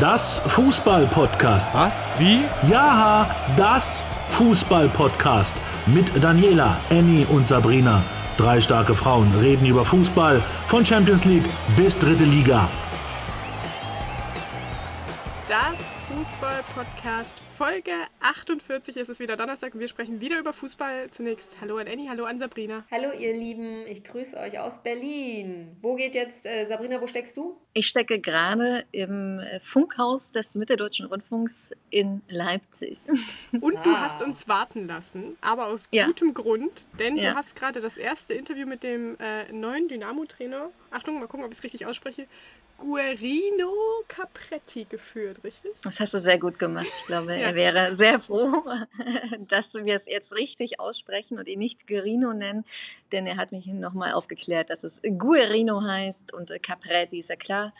Das Fußball-Podcast. Was? Wie? Ja, das Fußball-Podcast. Mit Daniela, Annie und Sabrina. Drei starke Frauen reden über Fußball von Champions League bis dritte Liga. Das Fußball-Podcast Folge 48 ist es wieder Donnerstag und wir sprechen wieder über Fußball. Zunächst hallo an Annie, hallo an Sabrina. Hallo ihr Lieben, ich grüße euch aus Berlin. Wo geht jetzt, äh, Sabrina, wo steckst du? Ich stecke gerade im äh, Funkhaus des Mitteldeutschen Rundfunks in Leipzig. Und du hast uns warten lassen, aber aus Ja. gutem Grund, denn Ja. du hast gerade das erste Interview mit dem äh, neuen Dynamo-Trainer, Achtung, mal gucken, ob ich es richtig ausspreche, Guerino Capretti geführt, richtig? Das hast du sehr gut gemacht. Ich glaube, Ja. er wäre sehr froh, dass wir es jetzt richtig aussprechen und ihn nicht Guerino nennen, denn er hat mich nochmal aufgeklärt, dass es Guerino heißt und Capretti ist ja klar.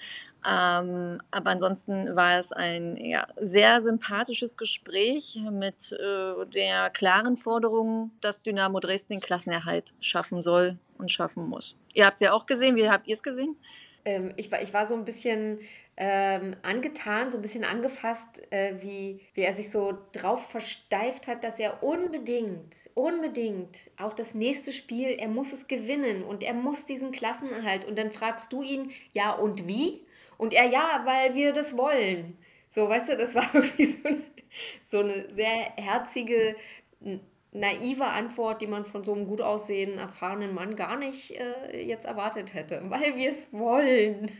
Ähm, aber ansonsten war es ein ja, sehr sympathisches Gespräch mit äh, der klaren Forderung, dass Dynamo Dresden den Klassenerhalt schaffen soll und schaffen muss. Ihr habt es ja auch gesehen. Wie habt ihr es gesehen? Ähm, ich, war, ich war so ein bisschen ähm, angetan, so ein bisschen angefasst, äh, wie, wie er sich so drauf versteift hat, dass er unbedingt, unbedingt auch das nächste Spiel, er muss es gewinnen und er muss diesen Klassenerhalt. Und dann fragst du ihn, ja und wie? Und er, ja, weil wir das wollen. So, weißt du, das war irgendwie so eine, so eine sehr herzige, naive Antwort, die man von so einem gut aussehenden, erfahrenen Mann gar nicht äh, jetzt erwartet hätte. Weil wir es wollen.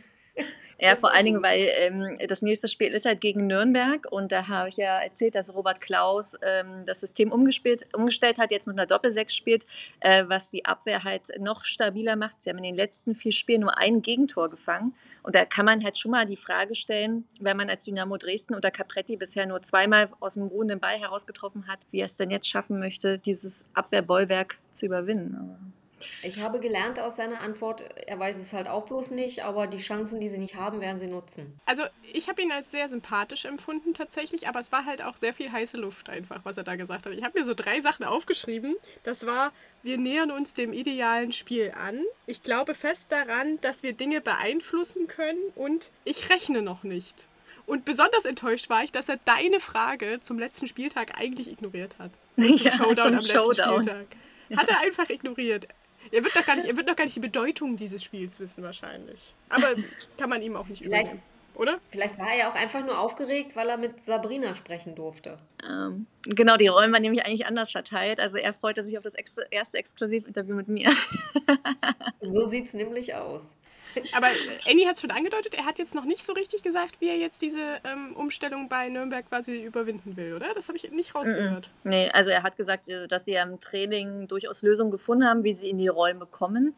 Ja, vor allen Dingen, weil ähm, das nächste Spiel ist halt gegen Nürnberg und da habe ich ja erzählt, dass Robert Klaus ähm, das System umgespielt, umgestellt hat, jetzt mit einer Doppelsechs spielt, äh, was die Abwehr halt noch stabiler macht. Sie haben in den letzten vier Spielen nur ein Gegentor gefangen und da kann man halt schon mal die Frage stellen, wenn man als Dynamo Dresden unter Capretti bisher nur zweimal aus dem ruhenden Ball herausgetroffen hat, wie er es denn jetzt schaffen möchte, dieses Abwehrbollwerk zu überwinden. Ich habe gelernt aus seiner Antwort, er weiß es halt auch bloß nicht, aber die Chancen, die sie nicht haben, werden sie nutzen. Also ich habe ihn als sehr sympathisch empfunden tatsächlich, aber es war halt auch sehr viel heiße Luft einfach, was er da gesagt hat. Ich habe mir so drei Sachen aufgeschrieben. Das war, wir nähern uns dem idealen Spiel an. Ich glaube fest daran, dass wir Dinge beeinflussen können und ich rechne noch nicht. Und besonders enttäuscht war ich, dass er deine Frage zum letzten Spieltag eigentlich ignoriert hat. Zum Ja, Showdown zum am letzten Showdown. Spieltag. Hat er einfach ignoriert. Er wird, doch gar nicht, er wird doch gar nicht die Bedeutung dieses Spiels wissen wahrscheinlich. Aber kann man ihm auch nicht Vielleicht- übernehmen, oder? Vielleicht war er ja auch einfach nur aufgeregt, weil er mit Sabrina sprechen durfte. Ähm, genau, die Rollen waren nämlich eigentlich anders verteilt. Also er freute sich auf das ex erste Exklusivinterview mit mir. So sieht es nämlich aus. Aber Annie hat es schon angedeutet, er hat jetzt noch nicht so richtig gesagt, wie er jetzt diese ähm, Umstellung bei Nürnberg quasi überwinden will, oder? Das habe ich nicht rausgehört. Nee, also er hat gesagt, äh, dass sie ja im Training durchaus Lösungen gefunden haben, wie sie in die Räume kommen.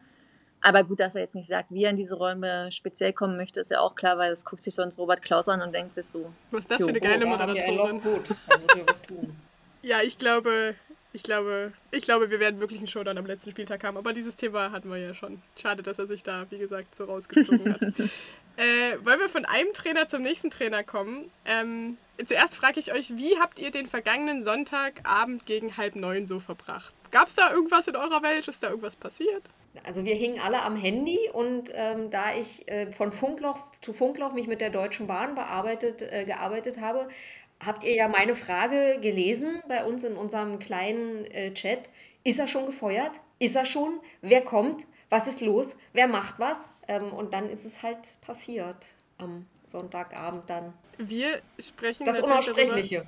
Aber gut, dass er jetzt nicht sagt, wie er in diese Räume speziell kommen möchte, ist ja auch klar, weil das guckt sich sonst Robert Klaus an und denkt sich so, Was ist das für eine geile Oh, Moderatorin? gut. Da müssen wir was tun. Ja, ich glaube, ich glaube, ich glaube, wir werden wirklich einen Showdown am letzten Spieltag haben. Aber dieses Thema hatten wir ja schon. Schade, dass er sich da, wie gesagt, so rausgezogen hat. äh, wollen wir von einem Trainer zum nächsten Trainer kommen? Ähm, zuerst frage ich euch, wie habt ihr den vergangenen Sonntagabend gegen halb neun so verbracht? Gab es da irgendwas in eurer Welt? Ist da irgendwas passiert? Also wir hingen alle am Handy und ähm, da ich äh, von Funkloch zu Funkloch mich mit der Deutschen Bahn bearbeitet, äh, gearbeitet habe, habt ihr ja meine Frage gelesen bei uns in unserem kleinen äh, Chat. Ist er schon gefeuert? Ist er schon? Wer kommt? Was ist los? Wer macht was? Ähm, und dann ist es halt passiert am Sonntagabend dann. Wir sprechen Das natürlich darüber- Unaussprechliche.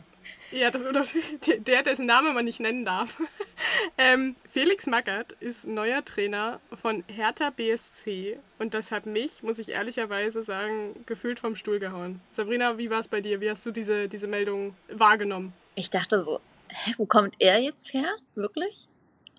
Ja, das Unterschied, der, dessen Name man nicht nennen darf. ähm, Felix Magath ist neuer Trainer von Hertha BSC und das hat mich, muss ich ehrlicherweise sagen, gefühlt vom Stuhl gehauen. Sabrina, wie war es bei dir? Wie hast du diese, diese Meldung wahrgenommen? ich dachte so, hä, wo kommt er jetzt her? Wirklich?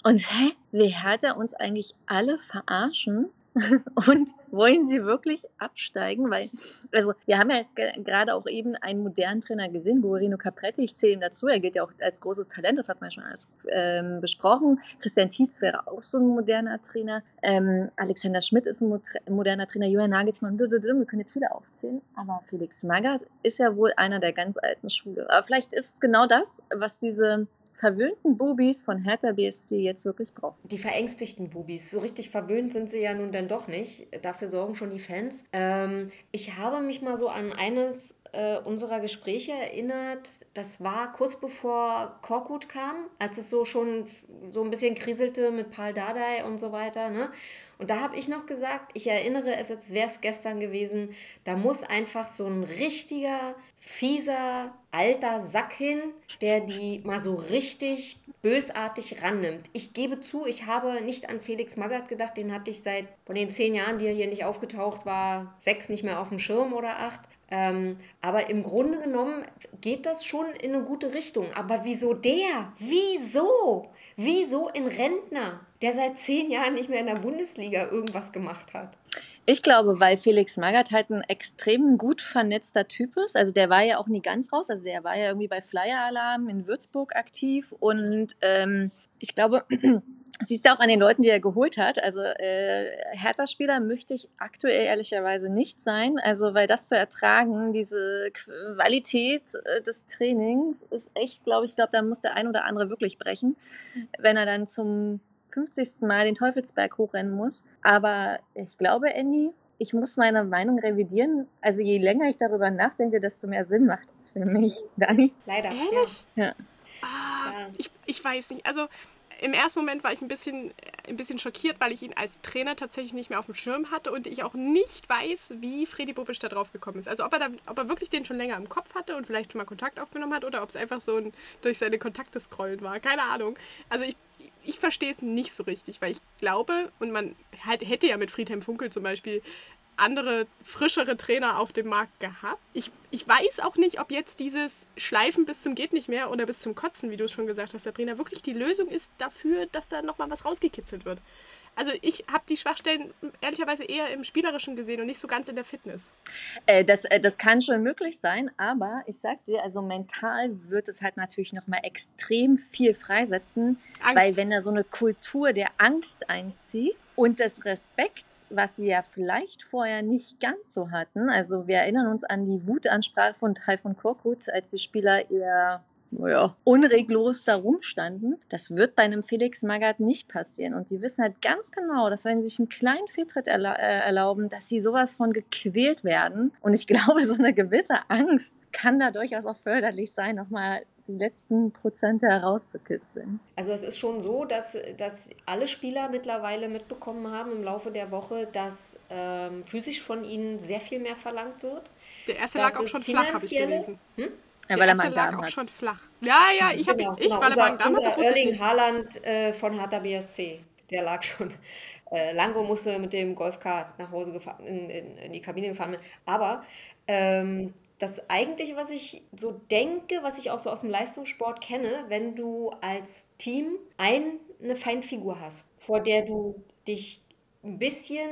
Und hä, hat er uns eigentlich alle verarschen? Und wollen sie wirklich absteigen? Weil, also, wir haben ja jetzt ge- gerade auch eben einen modernen Trainer gesehen, Guerino Capretti. Ich zähle ihm dazu. Er gilt ja auch als großes Talent. Das hat man ja schon alles ähm, besprochen. Christian Tietz wäre auch so ein moderner Trainer. Ähm, Alexander Schmidt ist ein mo- moderner Trainer. Julian Nagelsmann, wir können jetzt viele aufzählen. Aber Felix Magath ist ja wohl einer der ganz alten Schule. Aber vielleicht ist es genau das, was diese verwöhnten Bubis von Hertha BSC jetzt wirklich brauchen. Die verängstigten Bubis. So richtig verwöhnt sind sie ja nun dann doch nicht. Dafür sorgen schon die Fans. Ähm, ich habe mich mal so an eines äh, unserer Gespräche erinnert, das war kurz bevor Korkut kam, als es so schon so ein bisschen kriselte mit Paul Dardai und so weiter. Ne? Und da habe ich noch gesagt, ich erinnere es, als wäre es gestern gewesen, da muss einfach so ein richtiger, fieser, alter Sack hin, der die mal so richtig bösartig rannimmt. Ich gebe zu, ich habe nicht an Felix Magath gedacht, den hatte ich seit von den zehn Jahren, die er hier nicht aufgetaucht war, sechs nicht mehr auf dem Schirm oder acht. Ähm, aber im Grunde genommen geht das schon in eine gute Richtung. Aber wieso der? Wieso? Wieso ein Rentner, der seit zehn Jahren nicht mehr in der Bundesliga irgendwas gemacht hat? Ich glaube, weil Felix Magath halt ein extrem gut vernetzter Typ ist. Also der war ja auch nie ganz raus. Also der war ja irgendwie bei Flyer Alarm in Würzburg aktiv. Und ähm, ich glaube, siehst du auch an den Leuten, die er geholt hat. Also äh, Hertha-Spieler möchte ich aktuell ehrlicherweise nicht sein. Also weil das zu ertragen, diese Qualität äh, des Trainings ist echt, glaube ich, glaube, da muss der ein oder andere wirklich brechen, wenn er dann zum 50. Mal den Teufelsberg hochrennen muss. Aber ich glaube, Andy, ich muss meine Meinung revidieren. Also je länger ich darüber nachdenke, desto mehr Sinn macht es für mich. Dani? Leider. Ehrlich? Ja. Ah, Ich, ich weiß nicht. Also im ersten Moment war ich ein bisschen, ein bisschen schockiert, weil ich ihn als Trainer tatsächlich nicht mehr auf dem Schirm hatte und ich auch nicht weiß, wie Freddy Bobic da drauf gekommen ist. Also ob er, da, ob er wirklich den schon länger im Kopf hatte und vielleicht schon mal Kontakt aufgenommen hat oder ob es einfach so ein durch seine Kontakte scrollen war. Keine Ahnung. Also ich, ich verstehe es nicht so richtig, weil ich glaube, und man halt, hätte ja mit Friedhelm Funkel zum Beispiel andere, frischere Trainer auf dem Markt gehabt. Ich, ich weiß auch nicht, ob jetzt dieses Schleifen bis zum geht nicht mehr oder bis zum Kotzen, wie du es schon gesagt hast, Sabrina, wirklich die Lösung ist dafür, dass da nochmal was rausgekitzelt wird. Also ich habe die Schwachstellen ehrlicherweise eher im Spielerischen gesehen und nicht so ganz in der Fitness. Äh, das, äh, das kann schon möglich sein, aber ich sag dir, also mental wird es halt natürlich nochmal extrem viel freisetzen, Angst. weil wenn da so eine Kultur der Angst einzieht und des Respekts, was sie ja vielleicht vorher nicht ganz so hatten, also wir erinnern uns an die Wutansprache von Taifun Korkut, als die Spieler eher ja, unreglos da rumstanden. Das wird bei einem Felix Magath nicht passieren. Und die wissen halt ganz genau, dass wenn sie sich einen kleinen Fehltritt erla äh, erlauben, dass sie sowas von gequält werden. Und ich glaube, so eine gewisse Angst kann da durchaus auch förderlich sein, nochmal die letzten Prozente herauszukitzeln. Also es ist schon so, dass, dass alle Spieler mittlerweile mitbekommen haben im Laufe der Woche, dass ähm, physisch von ihnen sehr viel mehr verlangt wird. Der erste lag auch schon flach, habe ich gelesen. Hm? Ja, Der weil er Magen-Darm auch hat. schon flach. Ja, ja, ich, hab, Genau, ich genau. weil er unser, Magen-Darm hat, das Erling nicht. Haaland äh, von Hertha BSC, der lag schon. Äh, Lango musste mit dem Golfkart nach Hause gefahren, in, in, in die Kabine gefahren. Aber ähm, das eigentliche, was ich so denke, was ich auch so aus dem Leistungssport kenne, wenn du als Team ein, eine Feindfigur hast, vor der du dich ein bisschen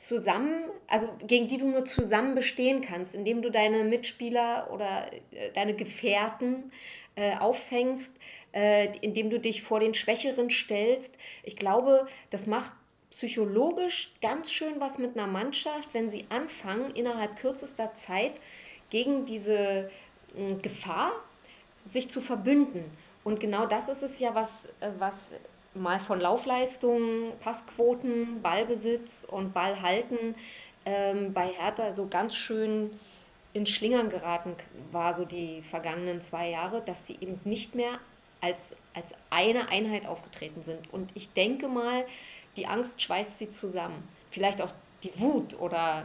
zusammen, also gegen die du nur zusammen bestehen kannst, indem du deine Mitspieler oder äh, deine Gefährten äh, auffängst, äh, indem du dich vor den Schwächeren stellst. Ich glaube, das macht psychologisch ganz schön was mit einer Mannschaft, wenn sie anfangen, innerhalb kürzester Zeit gegen diese mh, Gefahr sich zu verbünden. Und genau das ist es ja, was, äh, was mal von Laufleistungen, Passquoten, Ballbesitz und Ballhalten ähm, bei Hertha so ganz schön in Schlingern geraten war, so die vergangenen zwei Jahre, dass sie eben nicht mehr als, als eine Einheit aufgetreten sind. Und ich denke mal, die Angst schweißt sie zusammen. Vielleicht auch die Wut oder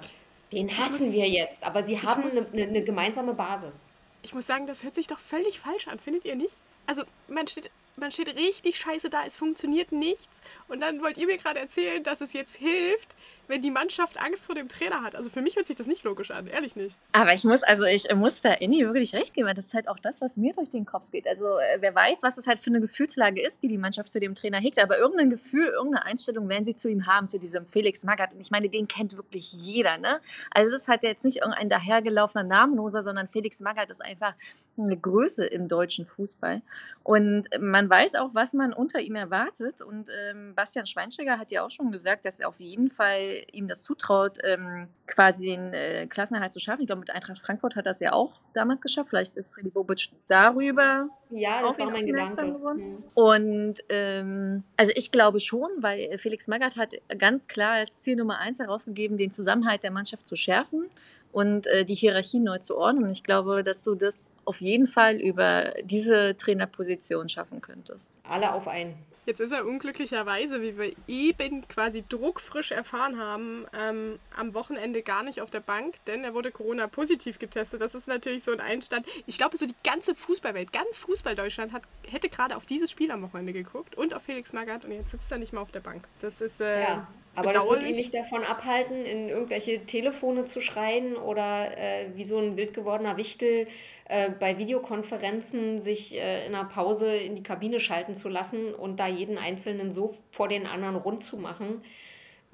den hassen wir jetzt, aber sie haben muss- eine, eine, eine gemeinsame Basis. Ich muss sagen, das hört sich doch völlig falsch an, findet ihr nicht? Also, man steht, man steht richtig scheiße da, es funktioniert nichts. Und dann wollt ihr mir gerade erzählen, dass es jetzt hilft, wenn die Mannschaft Angst vor dem Trainer hat. Also für mich hört sich das nicht logisch an, ehrlich nicht. Aber ich muss, also ich muss da Inni wirklich recht geben, weil das ist halt auch das, was mir durch den Kopf geht. Also äh, wer weiß, was das halt für eine Gefühlslage ist, die die Mannschaft zu dem Trainer hegt, aber irgendein Gefühl, irgendeine Einstellung werden sie zu ihm haben, zu diesem Felix Magath. Und ich meine, den kennt wirklich jeder, ne? Also das ist halt jetzt nicht irgendein dahergelaufener Namenloser, sondern Felix Magath ist einfach eine Größe im deutschen Fußball. Und man weiß auch, was man unter ihm erwartet. Und ähm, Bastian Schweinsteiger hat ja auch schon gesagt, dass er auf jeden Fall ihm das zutraut, ähm, quasi den äh, Klassenerhalt zu schaffen. Ich glaube, mit Eintracht Frankfurt hat das ja auch damals geschafft. Vielleicht ist Freddy Bobic darüber. Ja, das war mein Gedanke. Mhm. Und ähm, also ich glaube schon, weil Felix Magath hat ganz klar als Ziel Nummer eins herausgegeben, den Zusammenhalt der Mannschaft zu schärfen und äh, die Hierarchie neu zu ordnen. Und ich glaube, dass du das auf jeden Fall über diese Trainerposition schaffen könntest. Alle auf einen. Jetzt ist er unglücklicherweise, wie wir eben quasi druckfrisch erfahren haben, ähm, am Wochenende gar nicht auf der Bank, denn er wurde Corona-positiv getestet. Das ist natürlich so ein Einstand. Ich glaube, so die ganze Fußballwelt, ganz Fußball-Deutschland hätte gerade auf dieses Spiel am Wochenende geguckt und auf Felix Magath und jetzt sitzt er nicht mal auf der Bank. Das ist. Äh, ja. Aber das wird ihn nicht davon abhalten, in irgendwelche Telefone zu schreien oder äh, wie so ein wild gewordener Wichtel äh, bei Videokonferenzen sich äh, in einer Pause in die Kabine schalten zu lassen und da jeden Einzelnen so vor den anderen rund zu machen.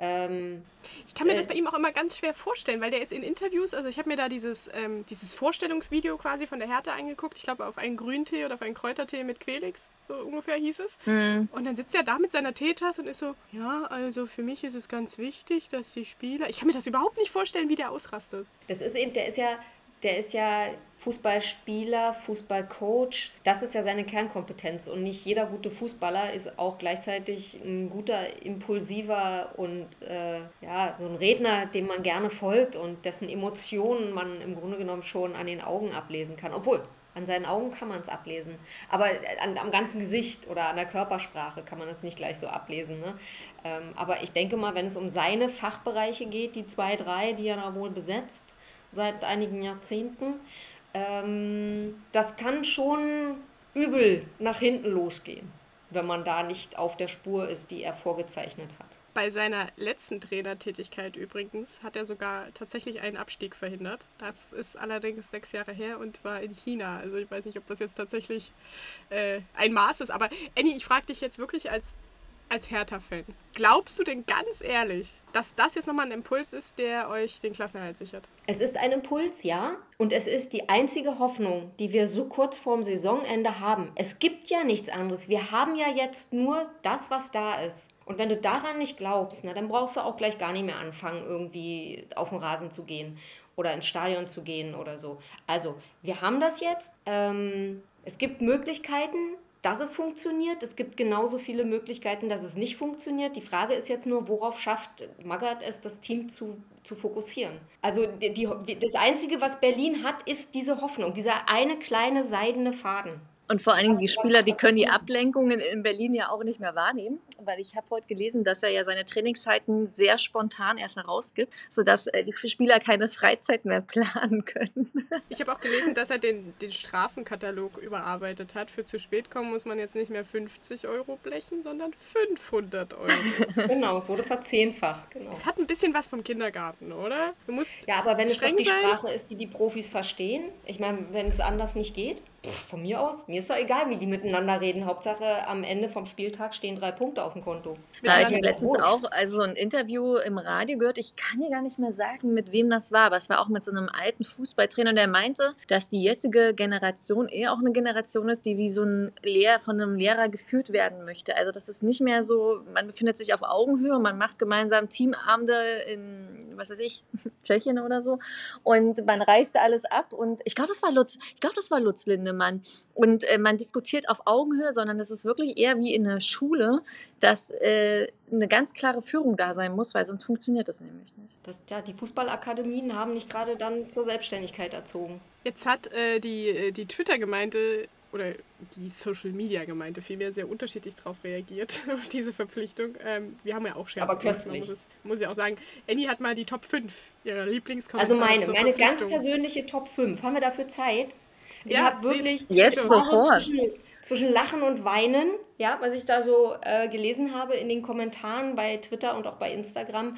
Ähm, ich kann mir äh, das bei ihm auch immer ganz schwer vorstellen, weil der ist in Interviews, also ich habe mir da dieses, ähm, dieses Vorstellungsvideo quasi von der Härte angeguckt, ich glaube auf einen Grüntee oder auf einen Kräutertee mit Quelix, so ungefähr hieß es. Mhm. Und dann sitzt er da mit seiner Teetasse und ist so, ja, also für mich ist es ganz wichtig, dass die Spieler, ich kann mir das überhaupt nicht vorstellen, wie der ausrastet. Das ist eben, der ist ja der ist ja Fußballspieler, Fußballcoach. Das ist ja seine Kernkompetenz. Und nicht jeder gute Fußballer ist auch gleichzeitig ein guter, impulsiver und äh, ja, so ein Redner, dem man gerne folgt und dessen Emotionen man im Grunde genommen schon an den Augen ablesen kann. Obwohl, an seinen Augen kann man es ablesen. Aber an, am ganzen Gesicht oder an der Körpersprache kann man es nicht gleich so ablesen. Ne? Ähm, aber ich denke mal, wenn es um seine Fachbereiche geht, die zwei, drei, die er da wohl besetzt, seit einigen Jahrzehnten. Ähm, das kann schon übel nach hinten losgehen, wenn man da nicht auf der Spur ist, die er vorgezeichnet hat. Bei seiner letzten Trainertätigkeit übrigens hat er sogar tatsächlich einen Abstieg verhindert. Das ist allerdings sechs Jahre her und war in China. Also ich weiß nicht, ob das jetzt tatsächlich äh, ein Maß ist. Aber Annie, ich frage dich jetzt wirklich als als Hertha-Fan, glaubst du denn ganz ehrlich, dass das jetzt nochmal ein Impuls ist, der euch den Klassenerhalt sichert? Es ist ein Impuls, ja. Und es ist die einzige Hoffnung, die wir so kurz vorm Saisonende haben. Es gibt ja nichts anderes. Wir haben ja jetzt nur das, was da ist. Und wenn du daran nicht glaubst, na, dann brauchst du auch gleich gar nicht mehr anfangen, irgendwie auf den Rasen zu gehen oder ins Stadion zu gehen oder so. Also, wir haben das jetzt. Ähm, es gibt Möglichkeiten, dass es funktioniert. Es gibt genauso viele Möglichkeiten, dass es nicht funktioniert. Die Frage ist jetzt nur, worauf schafft Magath es, das Team zu, zu fokussieren? Also die, die, das Einzige, was Berlin hat, ist diese Hoffnung, dieser eine kleine seidene Faden. Und vor allen Dingen die Spieler, die können die Ablenkungen in Berlin ja auch nicht mehr wahrnehmen, weil ich habe heute gelesen, dass er ja seine Trainingszeiten sehr spontan erst herausgibt, sodass äh, die Spieler keine Freizeit mehr planen können. Ich habe auch gelesen, dass er den, den Strafenkatalog überarbeitet hat. Für zu spät kommen muss man jetzt nicht mehr 50 Euro blechen, sondern 500 Euro. genau, es wurde verzehnfacht. Genau. Es hat ein bisschen was vom Kindergarten, oder? Du musst ja, aber wenn es doch die sein. Sprache ist, die die Profis verstehen, ich meine, wenn es anders nicht geht, pff, von mir aus, mir ist doch egal, wie die miteinander reden. Hauptsache, am Ende vom Spieltag stehen drei Punkte auf dem Konto. Ja, ich habe letztens auch also ein Interview im Radio gehört. Ich kann dir gar nicht mehr sagen, mit wem das war, aber es war auch mit so einem alten Fußballtrainer, der meinte, dass die jetzige Generation eher auch eine Generation ist, die wie so ein Lehr von einem Lehrer geführt werden möchte. Also das ist nicht mehr so, man befindet sich auf Augenhöhe, man macht gemeinsam Teamabende in, was weiß ich, Tschechien oder so und man reißt alles ab und ich glaube, das war Lutz, ich glaube, das war Lutz Lindemann und äh, man diskutiert auf Augenhöhe, sondern es ist wirklich eher wie in der Schule, dass äh, eine ganz klare Führung da sein muss, weil sonst funktioniert das nämlich nicht. Das, ja, die Fußballakademien haben nicht gerade dann zur Selbstständigkeit erzogen. Jetzt hat äh, die, äh, die Twitter-Gemeinde oder die Social Media Gemeinde vielmehr sehr unterschiedlich darauf reagiert, auf diese Verpflichtung. Ähm, wir haben ja auch Scherz. Aber köstlich. Muss, muss ich auch sagen. Annie hat mal die Top 5 ihrer Lieblingskommentare. Also meine, meine ganz persönliche Top 5. Haben wir dafür Zeit? Ich ja, habe wirklich jetzt sofort. Zwischen, zwischen, Lachen und Weinen, ja, was ich da so äh, gelesen habe in den Kommentaren bei Twitter und auch bei Instagram.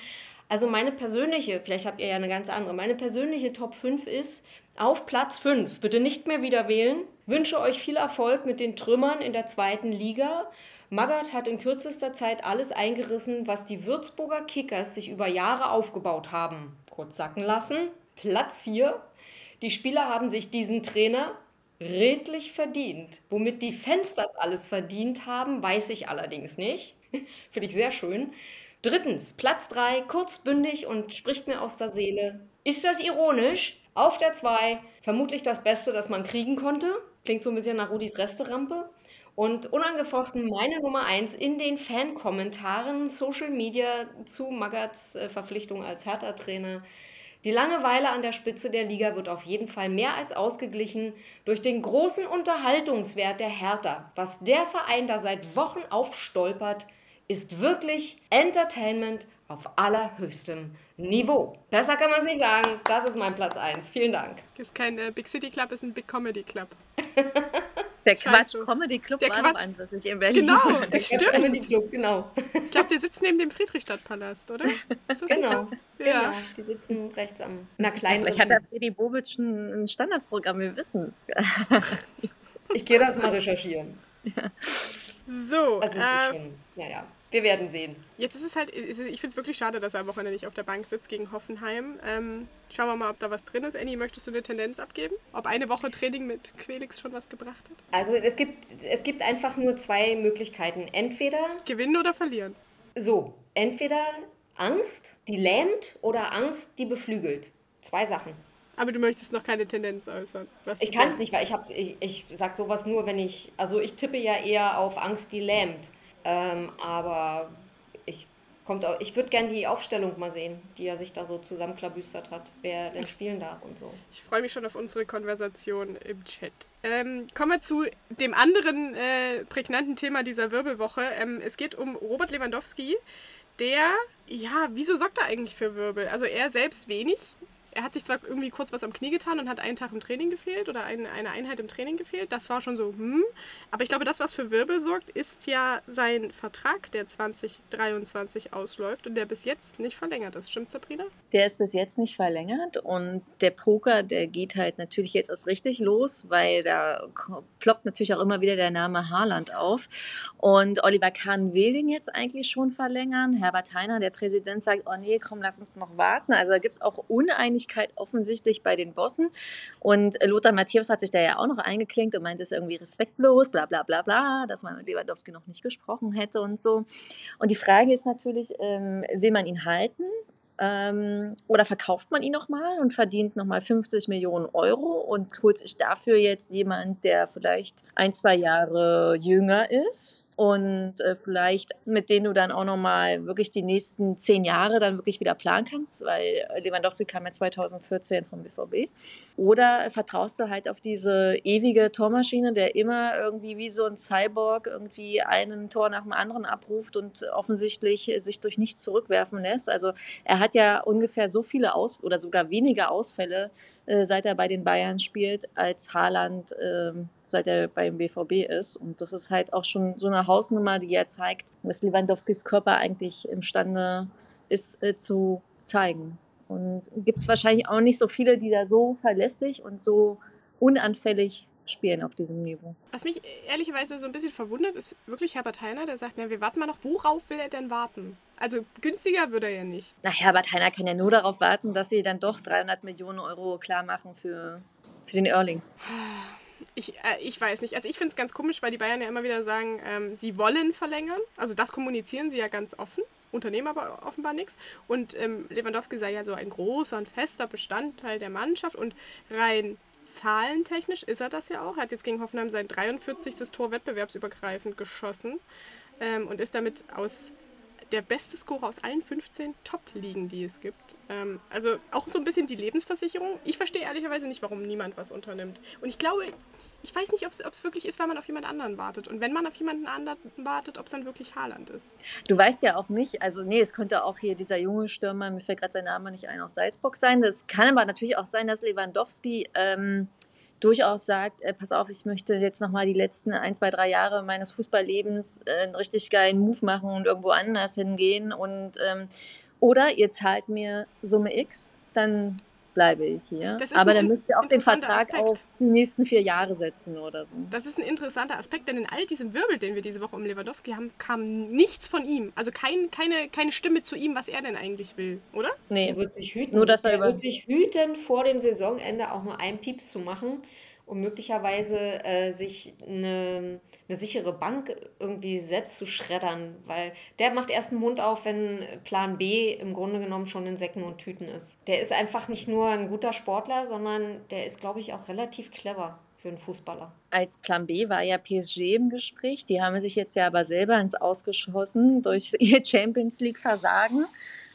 Also meine persönliche, vielleicht habt ihr ja eine ganz andere, meine persönliche Top 5 ist auf Platz 5, bitte nicht mehr wieder wählen. Wünsche euch viel Erfolg mit den Trümmern in der zweiten Liga. Magath hat in kürzester Zeit alles eingerissen, was die Würzburger Kickers sich über Jahre aufgebaut haben. Kurz sacken lassen. Platz 4, die Spieler haben sich diesen Trainer redlich verdient. Womit die Fans das alles verdient haben, weiß ich allerdings nicht. Finde ich sehr schön. Drittens, Platz 3, kurzbündig und spricht mir aus der Seele. Ist das ironisch? Auf der 2, vermutlich das Beste, das man kriegen konnte. Klingt so ein bisschen nach Rudis Resterampe. Und unangefochten meine Nummer 1 in den Fan-Kommentaren, Social Media zu Magats äh, Verpflichtung als Hertha-Trainer. Die Langeweile an der Spitze der Liga wird auf jeden Fall mehr als ausgeglichen durch den großen Unterhaltungswert der Hertha. Was der Verein da seit Wochen aufstolpert, ist wirklich Entertainment auf allerhöchstem Niveau. Besser kann man es nicht sagen. Das ist mein Platz 1. Vielen Dank. Das ist kein äh, Big City Club, das ist ein Big Comedy Club. Der Quatsch Comedy Club der war Quatsch. ansässig in Berlin. Genau, Der das stimmt. Comedy Club, genau. Ich glaube, der sitzt neben dem Friedrichstadtpalast, oder? Das Genau. so? Ja. Genau. Die sitzen rechts am einer kleinen. Vielleicht hat der Freddy Bobic ein ein Standardprogramm, wir wissen es. Ich gehe das mal recherchieren. So, Also es ist äh, schon. Naja, wir werden sehen. jetzt ist es halt, ich finde es wirklich schade, dass er am Wochenende nicht auf der Bank sitzt gegen Hoffenheim. Ähm, schauen wir mal, ob da was drin ist. Annie, möchtest du eine Tendenz abgeben? Ob eine Woche Training mit Quelix schon was gebracht hat? Also es gibt, es gibt einfach nur zwei Möglichkeiten. Entweder Gewinnen oder verlieren? so, entweder Angst, die lähmt, oder Angst, die beflügelt. Zwei Sachen. Aber du möchtest noch keine Tendenz äußern. was Ich kann es nicht, weil ich ich, ich sag sowas nur, wenn ich, also ich tippe ja eher auf Angst, die lähmt. Ähm, aber ich kommt, auch- ich würde gern die Aufstellung mal sehen, die er sich da so zusammenklabüstert hat, wer denn spielen darf und so. Ich freue mich schon auf unsere Konversation im Chat. Ähm, kommen wir zu dem anderen äh, prägnanten Thema dieser Wirbelwoche. Ähm, es geht um Robert Lewandowski, der, ja, wieso sorgt er eigentlich für Wirbel? Also er selbst wenig. Er hat sich zwar irgendwie kurz was am Knie getan und hat einen Tag im Training gefehlt oder ein, eine Einheit im Training gefehlt. Das war schon so, hm. Aber ich glaube, das, was für Wirbel sorgt, ist ja sein Vertrag, der 2023 ausläuft und der bis jetzt nicht verlängert ist. Stimmt, Sabrina? Der ist bis jetzt nicht verlängert und der Poker, der geht halt natürlich jetzt erst richtig los, weil da ploppt natürlich auch immer wieder der Name Haaland auf. Und Oliver Kahn will den jetzt eigentlich schon verlängern. Herbert Heiner, der Präsident, sagt, oh nee, komm, lass uns noch warten. Also da gibt es auch Uneinigkeit offensichtlich bei den Bossen. Und äh, Lothar Matthäus hat sich da ja auch noch eingeklinkt und meint, es ist irgendwie respektlos, bla bla bla bla, dass man mit Lewandowski noch nicht gesprochen hätte und so. Und die Frage ist natürlich, ähm, will man ihn halten? Ähm, oder verkauft man ihn nochmal und verdient nochmal 50 Millionen Euro und holt sich dafür jetzt jemand, der vielleicht ein, zwei Jahre jünger ist und äh, vielleicht mit denen du dann auch nochmal wirklich die nächsten zehn Jahre dann wirklich wieder planen kannst, weil Lewandowski kam ja 2014 vom BVB. Oder vertraust du halt auf diese ewige Tormaschine, der immer irgendwie wie so ein Cyborg irgendwie einen Tor nach dem anderen abruft und offensichtlich sich durch nichts zurückwerfen lässt. Also er hat ja ungefähr so viele Aus oder sogar weniger Ausfälle, äh, seit er bei den Bayern spielt, als Haaland, ähm, seit er beim BVB ist. Und das ist halt auch schon so eine Hausnummer, die ja zeigt, dass Lewandowskis Körper eigentlich imstande ist äh, zu zeigen. Und gibt es wahrscheinlich auch nicht so viele, die da so verlässlich und so unanfällig spielen auf diesem Niveau. Was mich ehrlicherweise so ein bisschen verwundert, ist wirklich Herbert Heiner, der sagt, na, wir warten mal noch. Worauf will er denn warten? Also günstiger würde er ja nicht. Na, Herbert Heiner kann ja nur darauf warten, dass sie dann doch 300 Millionen Euro klar machen für, für den Erling. Ich, äh, ich weiß nicht. Also ich finde es ganz komisch, weil die Bayern ja immer wieder sagen, ähm, sie wollen verlängern. Also das kommunizieren sie ja ganz offen. Unternehmen aber offenbar nichts. Und ähm, Lewandowski sei ja so ein großer und fester Bestandteil der Mannschaft. Und rein zahlentechnisch ist er das ja auch. Er hat jetzt gegen Hoffenheim sein 43. Tor wettbewerbsübergreifend geschossen ähm, und ist damit aus der beste Scorer aus allen 15 Top-Ligen, die es gibt. Ähm, also auch so ein bisschen die Lebensversicherung. Ich verstehe ehrlicherweise nicht, warum niemand was unternimmt. Und ich glaube, ich weiß nicht, ob es wirklich ist, weil man auf jemand anderen wartet. Und wenn man auf jemanden anderen wartet, ob es dann wirklich Haaland ist. Du weißt ja auch nicht, also nee, es könnte auch hier dieser junge Stürmer, mir fällt gerade sein Name nicht ein, aus Salzburg sein. Das kann aber natürlich auch sein, dass Lewandowski ähm, durchaus sagt, äh, pass auf, ich möchte jetzt nochmal die letzten ein, zwei, drei Jahre meines Fußballlebens äh, einen richtig geilen Move machen und irgendwo anders hingehen. Und ähm, oder ihr zahlt mir Summe X, dann bleibe ich hier. Das ist Aber dann müsst ihr auch den Vertrag Aspekt. auf die nächsten vier Jahre setzen oder so. Das ist ein interessanter Aspekt, denn in all diesem Wirbel, den wir diese Woche um Lewandowski haben, kam nichts von ihm. Also kein, keine, keine Stimme zu ihm, was er denn eigentlich will, oder? Nee, Der wird sich hüten. Nur, dass er über- wird sich hüten, vor dem Saisonende auch nur einen Pieps zu machen. Um möglicherweise äh, sich eine, eine sichere Bank irgendwie selbst zu schreddern, weil der macht erst den Mund auf, wenn Plan B im Grunde genommen schon in Säcken und Tüten ist. Der ist einfach nicht nur ein guter Sportler, sondern der ist, glaube ich, auch relativ clever für einen Fußballer. Als Plan B war ja PSG im Gespräch. Die haben sich jetzt ja aber selber ins Ausgeschossen durch ihr Champions League Versagen. Äh,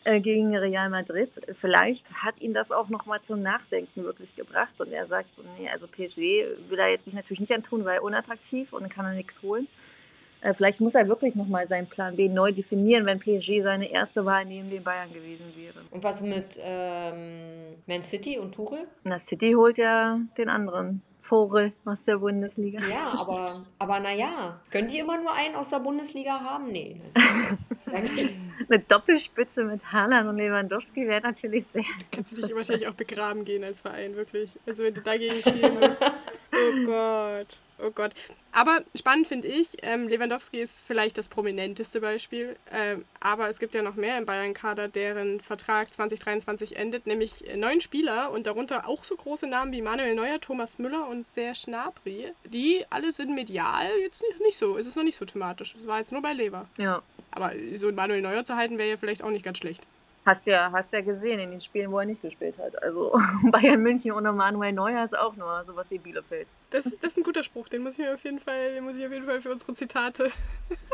gegen Real Madrid. Vielleicht hat ihn das auch nochmal zum Nachdenken wirklich gebracht und er sagt so, nee, also PSG will er jetzt sich natürlich nicht antun, weil er unattraktiv und kann er nichts holen. Äh, vielleicht muss er wirklich nochmal seinen Plan B neu definieren, wenn PSG seine erste Wahl neben den Bayern gewesen wäre. Und was mit ähm, Man City und Tuchel? Na, City holt ja den anderen Vogel aus der Bundesliga. Ja, aber, aber naja, können die immer nur einen aus der Bundesliga haben? Nee. Eine Doppelspitze mit Haaland und Lewandowski wäre natürlich sehr. Kannst du dich wahrscheinlich auch begraben gehen als Verein, wirklich. Also wenn du dagegen spielen musst. Oh Gott, oh Gott. Aber spannend finde ich, ähm, Lewandowski ist vielleicht das prominenteste Beispiel, ähm, aber es gibt ja noch mehr im Bayern-Kader, deren Vertrag 2023 endet, nämlich neun Spieler und darunter auch so große Namen wie Manuel Neuer, Thomas Müller und Serge Gnabry. Die alle sind medial jetzt nicht, nicht so, es ist noch nicht so thematisch. Es war jetzt nur bei Lever. Ja. Aber so Manuel Neuer zu halten wäre ja vielleicht auch nicht ganz schlecht. Hast ja, hast ja gesehen in den Spielen, wo er nicht gespielt hat. Also Bayern München ohne Manuel Neuer ist auch nur sowas wie Bielefeld. Das, das ist ein guter Spruch, den muss ich mir auf jeden Fall, den muss ich auf jeden Fall für unsere Zitate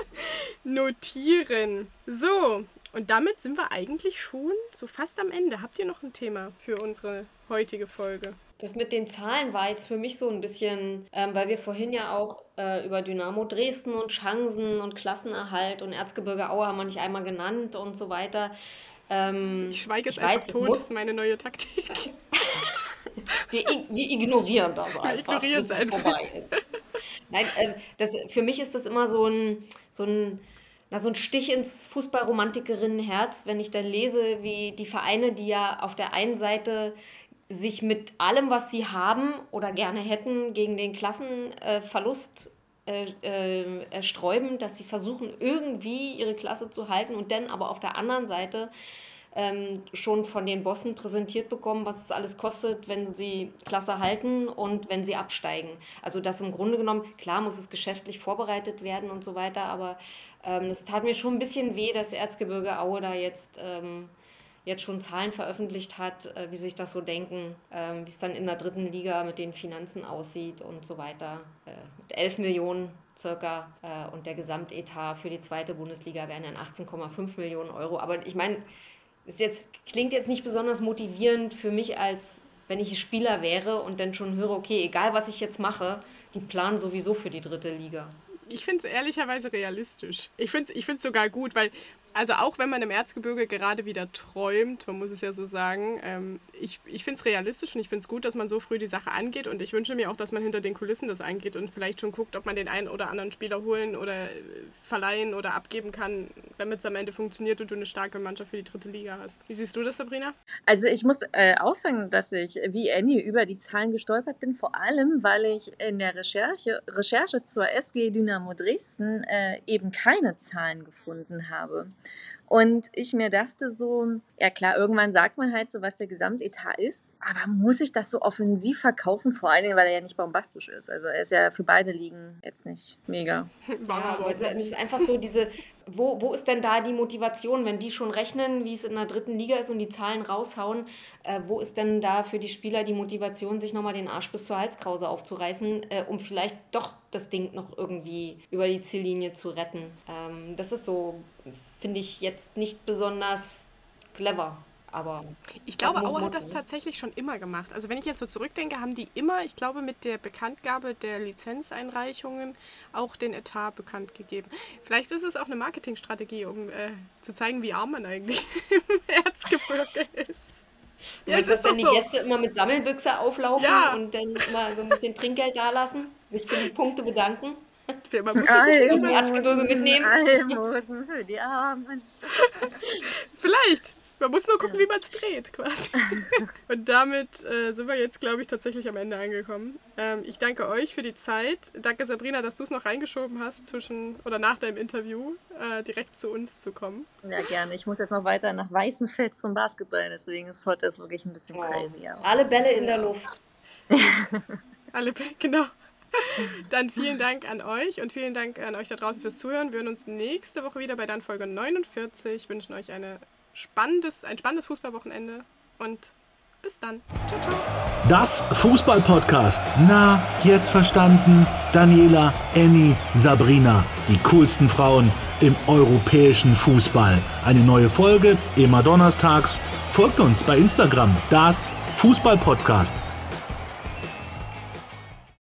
notieren. So, und damit sind wir eigentlich schon so fast am Ende. Habt ihr noch ein Thema für unsere heutige Folge? Das mit den Zahlen war jetzt für mich so ein bisschen, ähm, weil wir vorhin ja auch äh, über Dynamo Dresden und Chancen und Klassenerhalt und Erzgebirge Aue haben wir nicht einmal genannt und so weiter. Ähm, ich schweige es ich einfach weiß, tot, das ist meine neue Taktik. wir, wir, ignorieren das einfach. Wir ignorieren es einfach. Nein, ähm, das, für mich ist das immer so ein, so ein na, so ein Stich ins Fußballromantikerinnenherz, wenn ich dann lese, wie die Vereine, die ja auf der einen Seite sich mit allem, was sie haben oder gerne hätten, gegen den Klassenverlust äh, äh, sträuben, dass sie versuchen, irgendwie ihre Klasse zu halten und dann aber auf der anderen Seite ähm, schon von den Bossen präsentiert bekommen, was es alles kostet, wenn sie Klasse halten und wenn sie absteigen. Also das im Grunde genommen, klar muss es geschäftlich vorbereitet werden und so weiter, aber ähm, es tat mir schon ein bisschen weh, dass Erzgebirge Aue da jetzt... Ähm, jetzt schon Zahlen veröffentlicht hat, äh, wie sich das so denken, ähm, wie es dann in der dritten Liga mit den Finanzen aussieht und so weiter. Äh, mit 11 Millionen circa äh, und der Gesamtetat für die zweite Bundesliga wären dann 18,5 Millionen Euro. Aber ich meine, es jetzt, klingt jetzt nicht besonders motivierend für mich, als wenn ich Spieler wäre und dann schon höre, okay, egal was ich jetzt mache, die planen sowieso für die dritte Liga. Ich finde es ehrlicherweise realistisch. Ich finde es ich sogar gut, weil also auch wenn man im Erzgebirge gerade wieder träumt, man muss es ja so sagen, ähm, ich, ich finde es realistisch und ich finde es gut, dass man so früh die Sache angeht. Und ich wünsche mir auch, dass man hinter den Kulissen das angeht und vielleicht schon guckt, ob man den einen oder anderen Spieler holen oder äh, verleihen oder abgeben kann, damit es am Ende funktioniert und du eine starke Mannschaft für die dritte Liga hast. Wie siehst du das, Sabrina? Also ich muss äh, auch sagen, dass ich wie Annie über die Zahlen gestolpert bin, vor allem, weil ich in der Recherche, Recherche zur SG Dynamo Dresden äh, eben keine Zahlen gefunden habe. Und ich mir dachte so, ja klar, irgendwann sagt man halt so, was der Gesamtetat ist, aber muss ich das so offensiv verkaufen? Vor allen Dingen, weil er ja nicht bombastisch ist. Also er ist ja für beide Ligen jetzt nicht mega. Ja, aber das ist einfach so diese, wo, wo ist denn da die Motivation, wenn die schon rechnen, wie es in der dritten Liga ist und die Zahlen raushauen, äh, wo ist denn da für die Spieler die Motivation, sich nochmal den Arsch bis zur Halskrause aufzureißen, äh, um vielleicht doch das Ding noch irgendwie über die Ziellinie zu retten? Ähm, das ist so, finde ich jetzt nicht besonders clever. Aber ich glaube, Aue hat das tatsächlich schon immer gemacht. Also wenn ich jetzt so zurückdenke, haben die immer, ich glaube, mit der Bekanntgabe der Lizenzeinreichungen auch den Etat bekannt gegeben. Vielleicht ist es auch eine Marketingstrategie, um äh, zu zeigen, wie arm man eigentlich im Erzgebirge ist. Ja, ist das wenn die so. Gäste immer mit Sammelbüchse auflaufen ja. und dann immer so ein bisschen Trinkgeld dalassen, sich für die Punkte bedanken? Man muss Almosen, Erzgebirge mitnehmen. Almosen für die Armen. Vielleicht. Man muss nur gucken, wie man es dreht, quasi. Und damit äh, sind wir jetzt, glaube ich, tatsächlich am Ende angekommen. Ähm, ich danke euch für die Zeit. Danke, Sabrina, dass du es noch reingeschoben hast, zwischen oder nach deinem Interview äh, direkt zu uns zu kommen. Ja, gerne. Ich muss jetzt noch weiter nach Weißenfels zum Basketball, deswegen ist heute das wirklich ein bisschen oh. crazy. Ja. Alle Bälle in der Luft. Alle, genau. Dann vielen Dank an euch und vielen Dank an euch da draußen fürs Zuhören. Wir hören uns nächste Woche wieder bei dann Folge 49. Wünschen euch eine spannendes, ein spannendes Fußballwochenende und bis dann. Ciao, ciao. Das Fußball-Podcast. Na, jetzt verstanden. Daniela, Annie, Sabrina. Die coolsten Frauen im europäischen Fußball. Eine neue Folge immer donnerstags. Folgt uns bei Instagram. Das Fußball-Podcast.